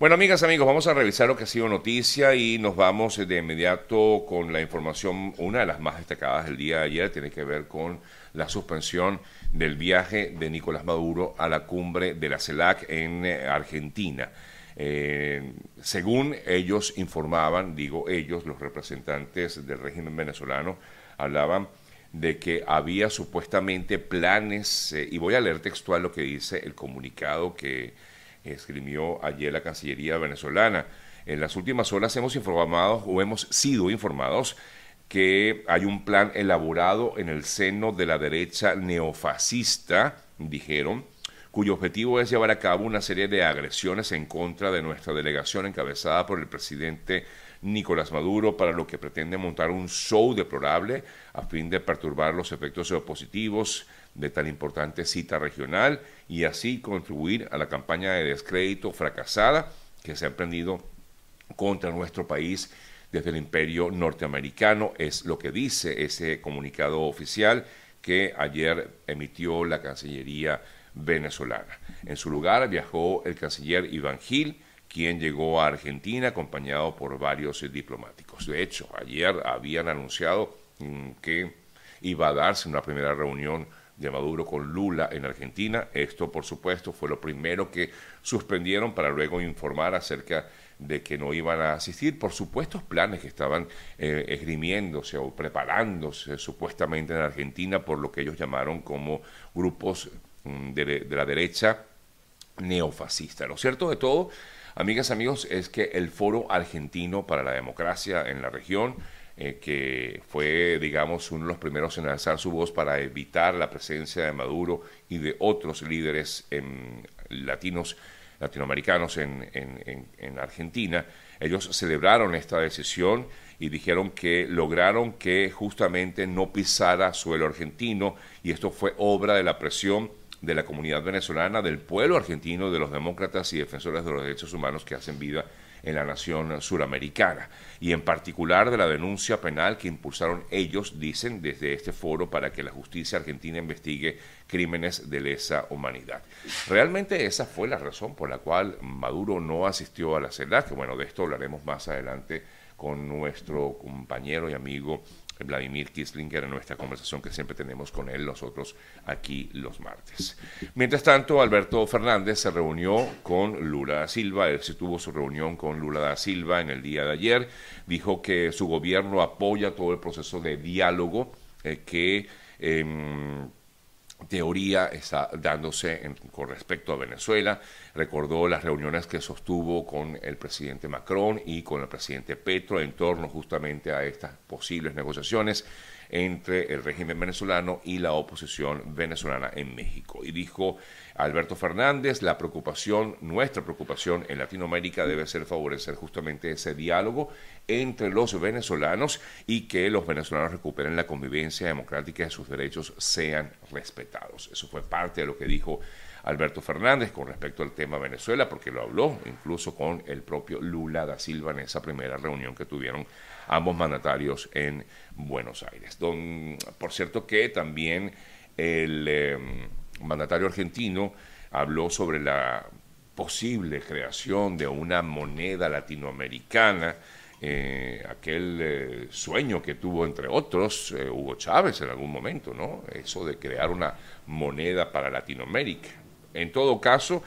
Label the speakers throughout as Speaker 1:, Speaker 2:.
Speaker 1: Bueno, amigas, amigos, vamos a revisar lo que ha sido noticia y nos vamos de inmediato con la información, una de las más destacadas del día de ayer, tiene que ver con la suspensión del viaje de Nicolás Maduro a la cumbre de la CELAC en eh, Argentina. Eh, según ellos informaban, digo ellos, los representantes del régimen venezolano, hablaban de que había supuestamente planes, eh, y voy a leer textual lo que dice el comunicado que escribió ayer la Cancillería venezolana. En las últimas horas hemos informado o hemos sido informados que hay un plan elaborado en el seno de la derecha neofascista, dijeron, cuyo objetivo es llevar a cabo una serie de agresiones en contra de nuestra delegación encabezada por el presidente Nicolás Maduro, para lo que pretende montar un show deplorable a fin de perturbar los efectos positivos de tan importante cita regional y así contribuir a la campaña de descrédito fracasada que se ha emprendido contra nuestro país desde el imperio norteamericano, es lo que dice ese comunicado oficial que ayer emitió la Cancillería venezolana. En su lugar viajó el canciller Iván Gil, quien llegó a Argentina acompañado por varios diplomáticos. De hecho, ayer habían anunciado mm, que iba a darse una primera reunión de Maduro con Lula en Argentina. Esto, por supuesto, fue lo primero que suspendieron para luego informar acerca de que no iban a asistir por supuestos planes que estaban eh, esgrimiéndose o preparándose supuestamente en Argentina por lo que ellos llamaron como grupos mm, de, la derecha neofascista. Lo cierto de todo, amigas, amigos, es que el Foro Argentino para la Democracia en la región, eh, que fue, digamos, uno de los primeros en alzar su voz para evitar la presencia de Maduro y de otros líderes latinos latinoamericanos en, en, Argentina, ellos celebraron esta decisión y dijeron que lograron que justamente no pisara suelo argentino y esto fue obra de la presión de la comunidad venezolana, del pueblo argentino, de los demócratas y defensores de los derechos humanos que hacen vida en la nación suramericana y en particular de la denuncia penal que impulsaron ellos, dicen, desde este foro para que la justicia argentina investigue crímenes de lesa humanidad. Realmente esa fue la razón por la cual Maduro no asistió a la CELAC, bueno, de esto hablaremos más adelante con nuestro compañero y amigo Vladimir Kislinger en nuestra conversación que siempre tenemos con él nosotros aquí los martes. Mientras tanto, Alberto Fernández se reunió con Lula da Silva, él se tuvo su reunión con Lula da Silva en el día de ayer, dijo que su gobierno apoya todo el proceso de diálogo eh, que... Em, teoría está dándose con respecto a Venezuela. Recordó las reuniones que sostuvo con el presidente Macron y con el presidente Petro en torno justamente a estas posibles negociaciones entre el régimen venezolano y la oposición venezolana en México. Y dijo Alberto Fernández, la preocupación, nuestra preocupación en Latinoamérica debe ser favorecer justamente ese diálogo entre los venezolanos y que los venezolanos recuperen la convivencia democrática y sus derechos sean respetados. Eso fue parte de lo que dijo Alberto Fernández con respecto al tema Venezuela, porque lo habló incluso con el propio Lula da Silva en esa primera reunión que tuvieron ambos mandatarios en Buenos Aires. por cierto que también el em, mandatario argentino habló sobre la posible creación de una moneda latinoamericana, eh, aquel eh, sueño que tuvo, entre otros, eh, Hugo Chávez en algún momento, ¿no? Eso de crear una moneda para Latinoamérica. En todo caso,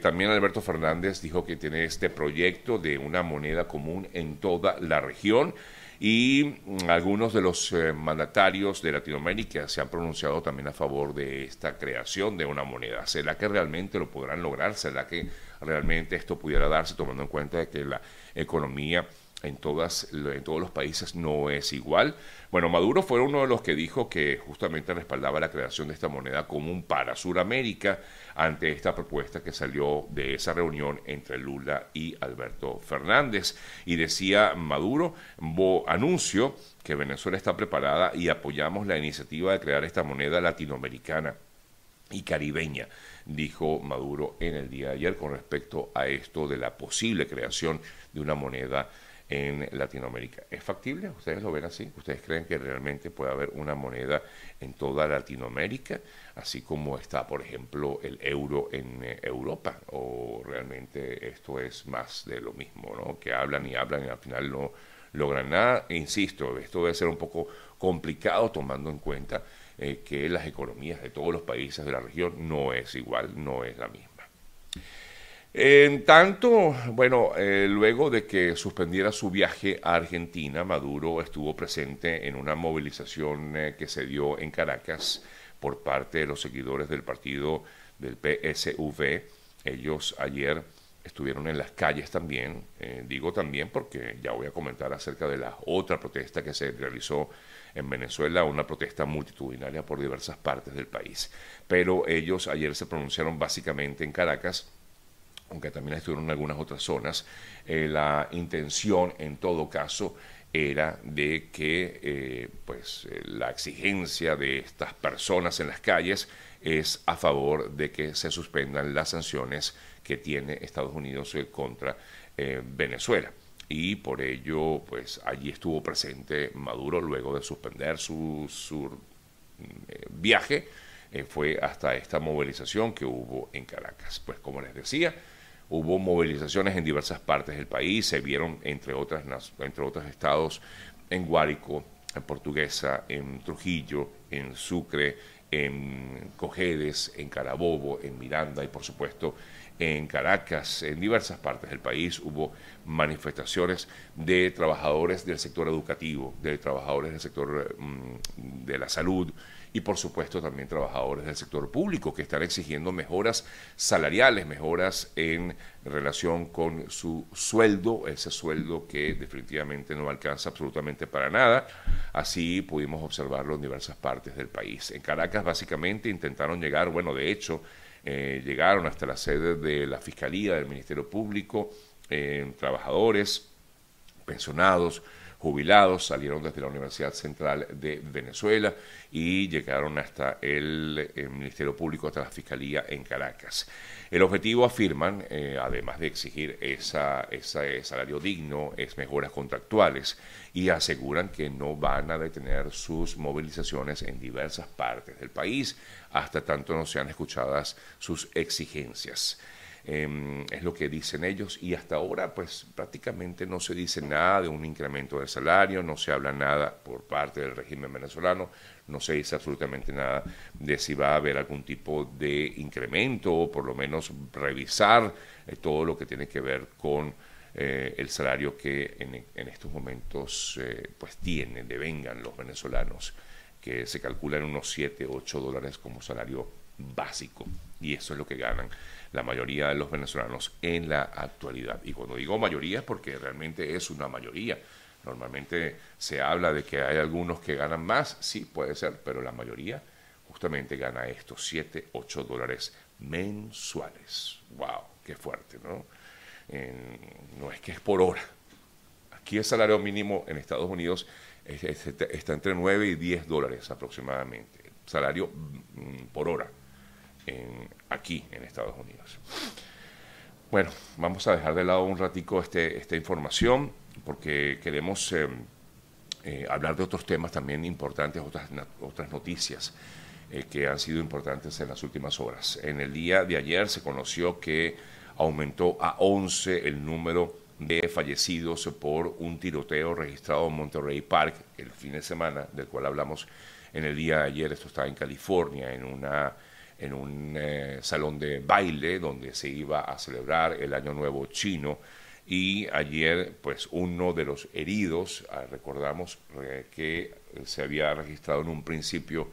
Speaker 1: también Alberto Fernández dijo que tiene este proyecto de una moneda común en toda la región y mm, algunos de los eh, mandatarios de Latinoamérica se han pronunciado también a favor de esta creación de una moneda. ¿Será que realmente lo podrán lograr? ¿Será que realmente esto pudiera darse tomando en cuenta de que la economía en, todas, en todos los países no es igual. Bueno, Maduro fue uno de los que dijo que justamente respaldaba la creación de esta moneda común para Sudamérica ante esta propuesta que salió de esa reunión entre Lula y Alberto Fernández. Y decía Maduro, anuncio que Venezuela está preparada y apoyamos la iniciativa de crear esta moneda latinoamericana y caribeña, dijo Maduro en el día de ayer con respecto a esto de la posible creación de una moneda en Latinoamérica. ¿Es factible? ¿Ustedes lo ven así? ¿Ustedes creen que realmente puede haber una moneda en toda Latinoamérica, así como está, por ejemplo, el euro en eh, Europa? ¿O realmente esto es más de lo mismo, ¿no? que hablan y hablan y al final no logran nada? E insisto, esto debe ser un poco complicado tomando en cuenta eh, que las economías de todos los países de la región no es igual, no es la misma. En tanto, bueno, eh, luego de que suspendiera su viaje a Argentina, Maduro estuvo presente en una movilización eh, que se dio en Caracas por parte de los seguidores del partido del PSV. Ellos ayer estuvieron en las calles también, eh, digo también porque ya voy a comentar acerca de la otra protesta que se realizó en Venezuela, una protesta multitudinaria por diversas partes del país. Pero ellos ayer se pronunciaron básicamente en Caracas aunque también estuvieron en algunas otras zonas, eh, la intención en todo caso era de que eh, pues, eh, la exigencia de estas personas en las calles es a favor de que se suspendan las sanciones que tiene Estados Unidos contra Venezuela. Y por ello, pues allí estuvo presente Maduro luego de suspender su, su viaje. fue hasta esta movilización que hubo en Caracas. Pues como les decía, Hubo movilizaciones en diversas partes del país, se vieron entre, otras, entre otros estados en Guárico, en Portuguesa, en Trujillo, en Sucre, en Cojedes, en Carabobo, en Miranda y por supuesto en Caracas, en diversas partes del país hubo manifestaciones de trabajadores del sector educativo, de trabajadores del sector mm, de la salud, y por supuesto también trabajadores del sector público que están exigiendo mejoras salariales, mejoras en relación con su sueldo, ese sueldo que definitivamente no alcanza absolutamente para nada. Así pudimos observarlo en diversas partes del país. En Caracas básicamente intentaron llegar, bueno, de hecho, eh, llegaron hasta la sede de la Fiscalía, del Ministerio Público, eh, trabajadores, pensionados, jubilados, salieron desde la Universidad Central de Venezuela y llegaron hasta el, Ministerio Público, hasta la Fiscalía en Caracas. El objetivo, afirman, eh, además de exigir esa, ese salario digno, es mejoras contractuales y aseguran que no van a detener sus movilizaciones en diversas partes del país hasta tanto no sean escuchadas sus exigencias. Em, es lo que dicen ellos. Y hasta ahora pues prácticamente no se dice nada de un incremento del salario, no se habla nada por parte del régimen venezolano, no se dice absolutamente nada de si va a haber algún tipo de incremento o por lo menos revisar eh, todo lo que tiene que ver con eh, el salario que en, estos momentos eh, pues tienen, devengan los venezolanos, que se calculan unos 7, 8 dólares como salario básico y eso es lo que ganan la mayoría de los venezolanos en la actualidad. Y cuando digo mayoría es porque realmente es una mayoría. Normalmente se habla de que hay algunos que ganan más, sí puede ser, pero la mayoría justamente gana estos 7, 8 dólares mensuales. ¡Wow! ¡Qué fuerte! ¿no? no es que es por hora. Aquí el salario mínimo en Estados Unidos está entre 9 y 10 dólares aproximadamente. Salario mm, por hora aquí en Estados Unidos. Bueno, vamos a dejar de lado un ratico este, esta información porque queremos eh, eh, hablar de otros temas también importantes, otras, otras noticias eh, que han sido importantes en las últimas horas. En el día de ayer se conoció que aumentó a 11 el número de fallecidos por un tiroteo registrado en Monterrey Park el fin de semana, del cual hablamos en el día de ayer. Esto estaba en California, en una en un eh, salón de baile donde se iba a celebrar el Año Nuevo chino y ayer pues uno de los heridos, ah, recordamos eh, que se había registrado en un principio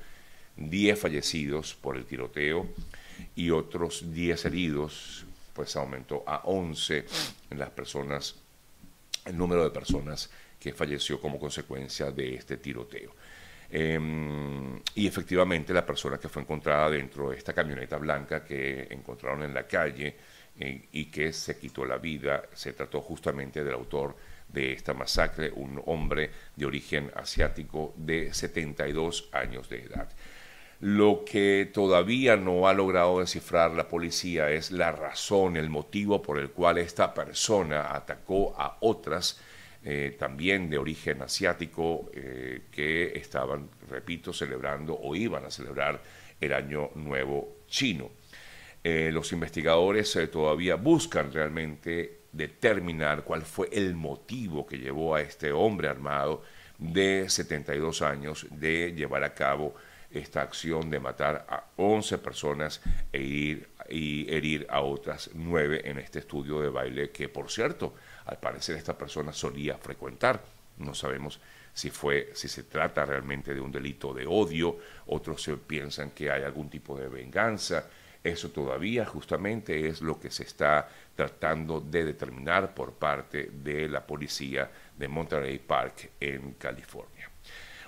Speaker 1: 10 fallecidos por el tiroteo y otros 10 heridos, pues aumentó a 11 en las personas, el número de personas que falleció como consecuencia de este tiroteo. Em, y efectivamente la persona que fue encontrada dentro de esta camioneta blanca que encontraron en la calle eh, y que se quitó la vida, se trató justamente del autor de esta masacre, un hombre de origen asiático de 72 años de edad. Lo que todavía no ha logrado descifrar la policía es la razón, el motivo por el cual esta persona atacó a otras eh, también de origen asiático, eh, que estaban, repito, celebrando o iban a celebrar el Año Nuevo chino. Eh, los investigadores todavía buscan realmente determinar cuál fue el motivo que llevó a este hombre armado de 72 años de llevar a cabo esta acción de matar a 11 personas e ir, y herir a otras 9 en este estudio de baile que, por cierto, al parecer esta persona solía frecuentar. No sabemos si fue, si se trata realmente de un delito de odio, otros piensan que hay algún tipo de venganza. Eso todavía justamente es lo que se está tratando de determinar por parte de la policía de Monterey Park en California.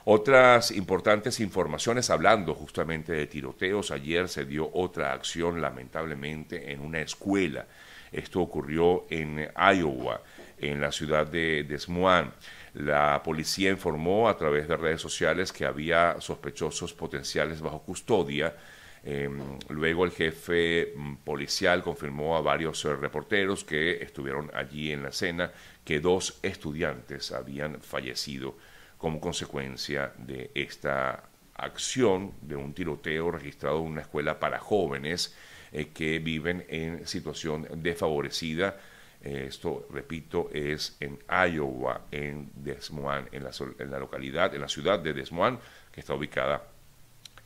Speaker 1: Otras importantes informaciones hablando justamente de tiroteos. Ayer se dio otra acción lamentablemente en una escuela esto ocurrió en Iowa, en la ciudad de Des Moines. La policía informó a través de redes sociales que había sospechosos potenciales bajo custodia. Em, luego el jefe mm, policial confirmó a varios eh, reporteros que estuvieron allí en la escena que dos estudiantes habían fallecido como consecuencia de esta acción de un tiroteo registrado en una escuela para jóvenes eh, que viven en situación desfavorecida. Eh, esto, repito, es en Iowa, en Des Moines, en la, en la localidad, en la ciudad de Des Moines, que está ubicada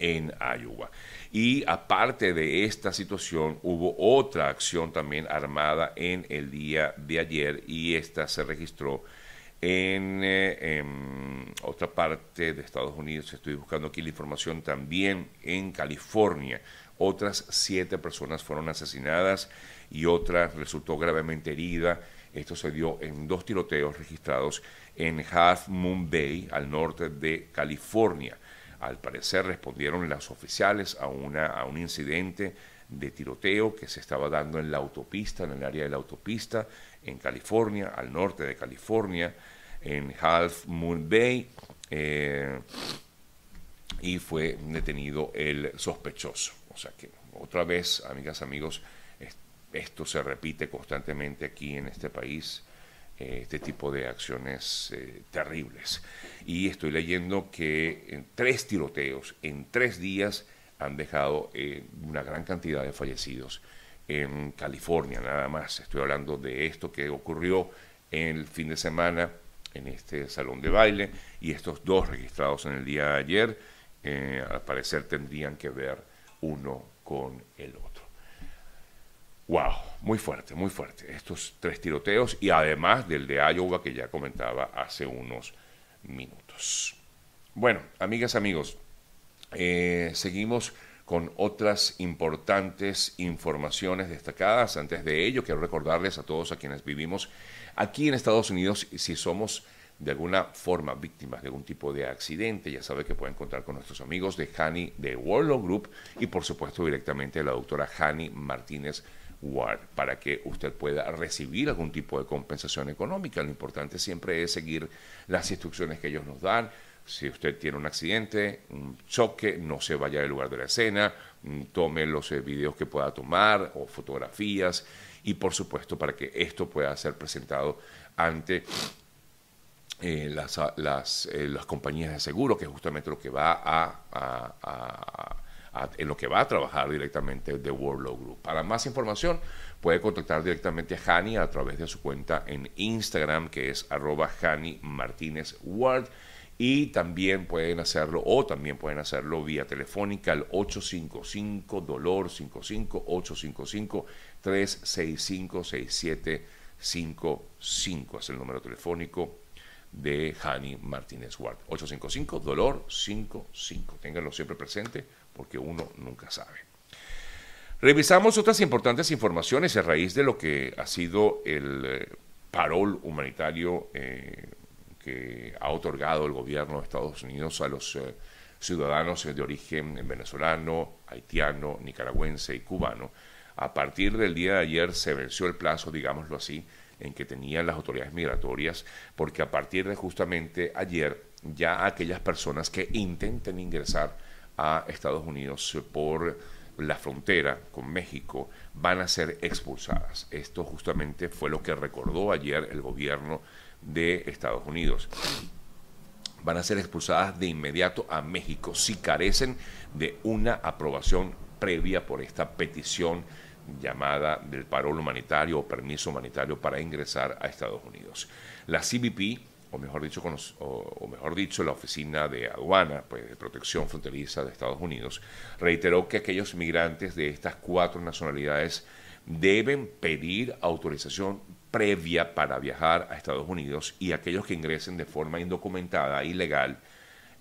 Speaker 1: en Iowa. Y aparte de esta situación, hubo otra acción también armada en el día de ayer y esta se registró en, eh, en, otra parte de Estados Unidos. Estoy buscando aquí la información también en California. Otras siete personas fueron asesinadas y otra resultó gravemente herida. Esto se dio en dos tiroteos registrados en Half Moon Bay, al norte de California. Al parecer respondieron las oficiales a, una, a un incidente de tiroteo que se estaba dando en la autopista, en el área de la autopista, en California, al norte de California, en Half Moon Bay, eh, y fue detenido el sospechoso. O sea que otra vez, amigas, amigos, esto se repite constantemente aquí en este país, eh, este tipo de acciones eh, terribles. Y estoy leyendo que en tres tiroteos, en tres días, han dejado eh, una gran cantidad de fallecidos en California, nada más. Estoy hablando de esto que ocurrió el fin de semana en este salón de baile y estos dos registrados en el día de ayer, al parecer tendrían que ver uno con el otro. Wow, muy fuerte, muy fuerte. Estos tres tiroteos y además del de Iowa que ya comentaba hace unos minutos. Bueno, amigas, amigos, eh, seguimos con otras importantes informaciones destacadas. Antes de ello, quiero recordarles a todos a quienes vivimos aquí en Estados Unidos, si somos de alguna forma víctimas de algún tipo de accidente, ya sabe que pueden contar con nuestros amigos de Hani de World Group y por supuesto directamente la doctora Hani Martínez Ward para que usted pueda recibir algún tipo de compensación económica. Lo importante siempre es seguir las instrucciones que ellos nos dan. Si usted tiene un accidente, un choque, no se vaya del lugar de la escena, mm, tome los eh, videos que pueda tomar o fotografías y por supuesto para que esto pueda ser presentado ante eh, las, las, eh, las, compañías de seguro, que es justamente lo que va a, en lo que va a trabajar directamente de World Group. Para más información puede contactar directamente a Hani a través de su cuenta en Instagram, que es arroba Hani. Y también pueden hacerlo, o también pueden hacerlo vía telefónica al 855 Dolor 55 855 365 6755. Es el número telefónico de Hani Martínez Ward. 855 Dolor 55. Ténganlo siempre presente porque uno nunca sabe. Revisamos otras importantes informaciones a raíz de lo que ha sido el eh, parol humanitario eh, que ha otorgado el gobierno de Estados Unidos a los eh, ciudadanos de origen venezolano, haitiano, nicaragüense y cubano. A partir del día de ayer se venció el plazo, digámoslo así, en que tenían las autoridades migratorias, porque a partir de justamente ayer ya aquellas personas que intenten ingresar a Estados Unidos por la frontera con México van a ser expulsadas. Esto justamente fue lo que recordó ayer el gobierno de Estados Unidos. Van a ser expulsadas de inmediato a México si carecen de una aprobación previa por esta petición llamada del parol humanitario o permiso humanitario para ingresar a Estados Unidos. La CBP, o mejor dicho, o, mejor dicho la Oficina de Aduana, pues, de Protección Fronteriza de Estados Unidos, reiteró que aquellos migrantes de estas cuatro nacionalidades deben pedir autorización previa para viajar a Estados Unidos y aquellos que ingresen de forma indocumentada, ilegal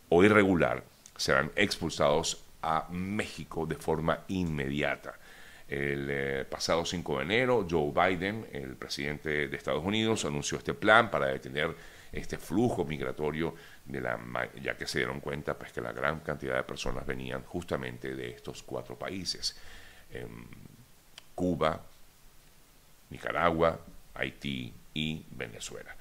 Speaker 1: o irregular serán expulsados a México de forma inmediata. El eh, pasado 5 de enero, Joe Biden, el presidente de Estados Unidos, anunció este plan para detener este flujo migratorio, de la, ya que se dieron cuenta pues, que la gran cantidad de personas venían justamente de estos cuatro países. Em, Cuba, Nicaragua, Haití y Venezuela.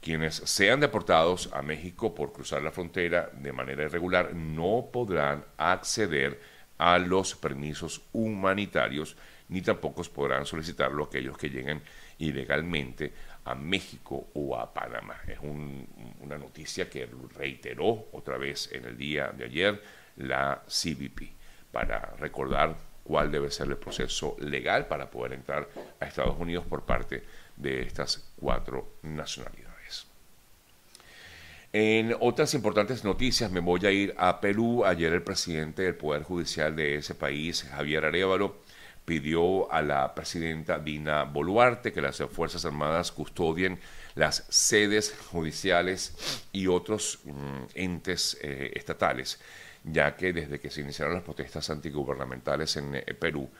Speaker 1: Quienes sean deportados a México por cruzar la frontera de manera irregular no podrán acceder a los permisos humanitarios ni tampoco podrán solicitarlo aquellos que lleguen ilegalmente a México o a Panamá. Es una noticia que reiteró otra vez en el día de ayer la CBP para recordar cuál debe ser el proceso legal para poder entrar a Estados Unidos por parte de estas cuatro nacionalidades. En otras importantes noticias me voy a ir a Perú. Ayer el presidente del Poder Judicial de ese país, Javier Arevalo, pidió a la presidenta Dina Boluarte que las Fuerzas Armadas custodien las sedes judiciales y otros mm, entes eh, estatales ya que desde que se iniciaron las protestas antigubernamentales en eh, Perú,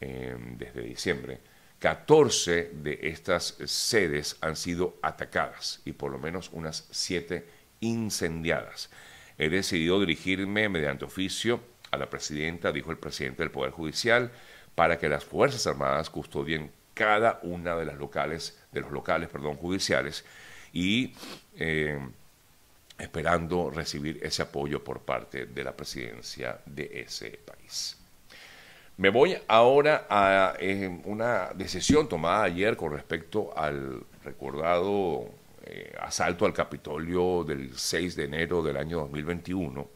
Speaker 1: em, desde diciembre, 14 de estas sedes han sido atacadas y por lo menos unas 7 incendiadas. He decidido dirigirme mediante oficio a la presidenta, dijo el presidente del Poder Judicial, para que las Fuerzas Armadas custodien cada una de las locales, de los locales, perdón, judiciales y em, esperando recibir ese apoyo por parte de la presidencia de ese país. Me voy ahora a eh, una decisión tomada ayer con respecto al recordado eh, asalto al Capitolio del 6 de enero del año 2021.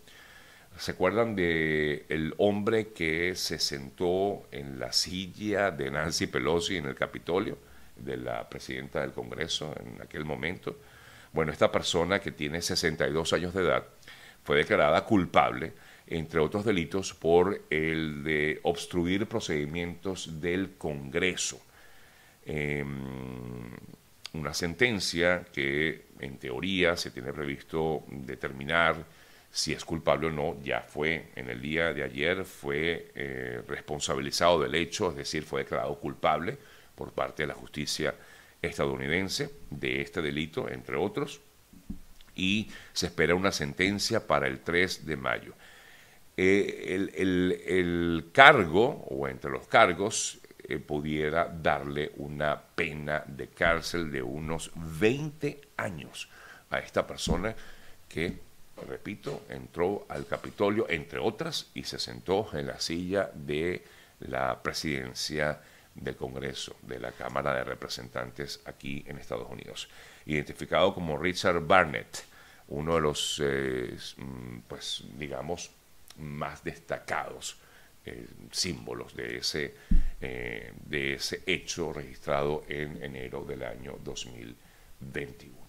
Speaker 1: ¿Se acuerdan de el hombre que se sentó en la silla de Nancy Pelosi en el Capitolio, de la presidenta del Congreso en aquel momento? Bueno, esta persona que tiene 62 años de edad fue declarada culpable, entre otros delitos, por el de obstruir procedimientos del Congreso. Em, una sentencia que en teoría se tiene previsto determinar si es culpable o no, ya fue en el día de ayer, fue eh, responsabilizado del hecho, es decir, fue declarado culpable por parte de la justicia estadounidense de este delito, entre otros, y se espera una sentencia para el 3 de mayo. Eh, el, cargo, o entre los cargos, eh, pudiera darle una pena de cárcel de unos 20 años a esta persona que, repito, entró al Capitolio, entre otras, y se sentó en la silla de la presidencia del Congreso, de la Cámara de Representantes aquí en Estados Unidos, identificado como Richard Barnett, uno de los, eh, mm, pues digamos, más destacados eh, símbolos de ese, eh, de ese hecho registrado en enero del año 2021.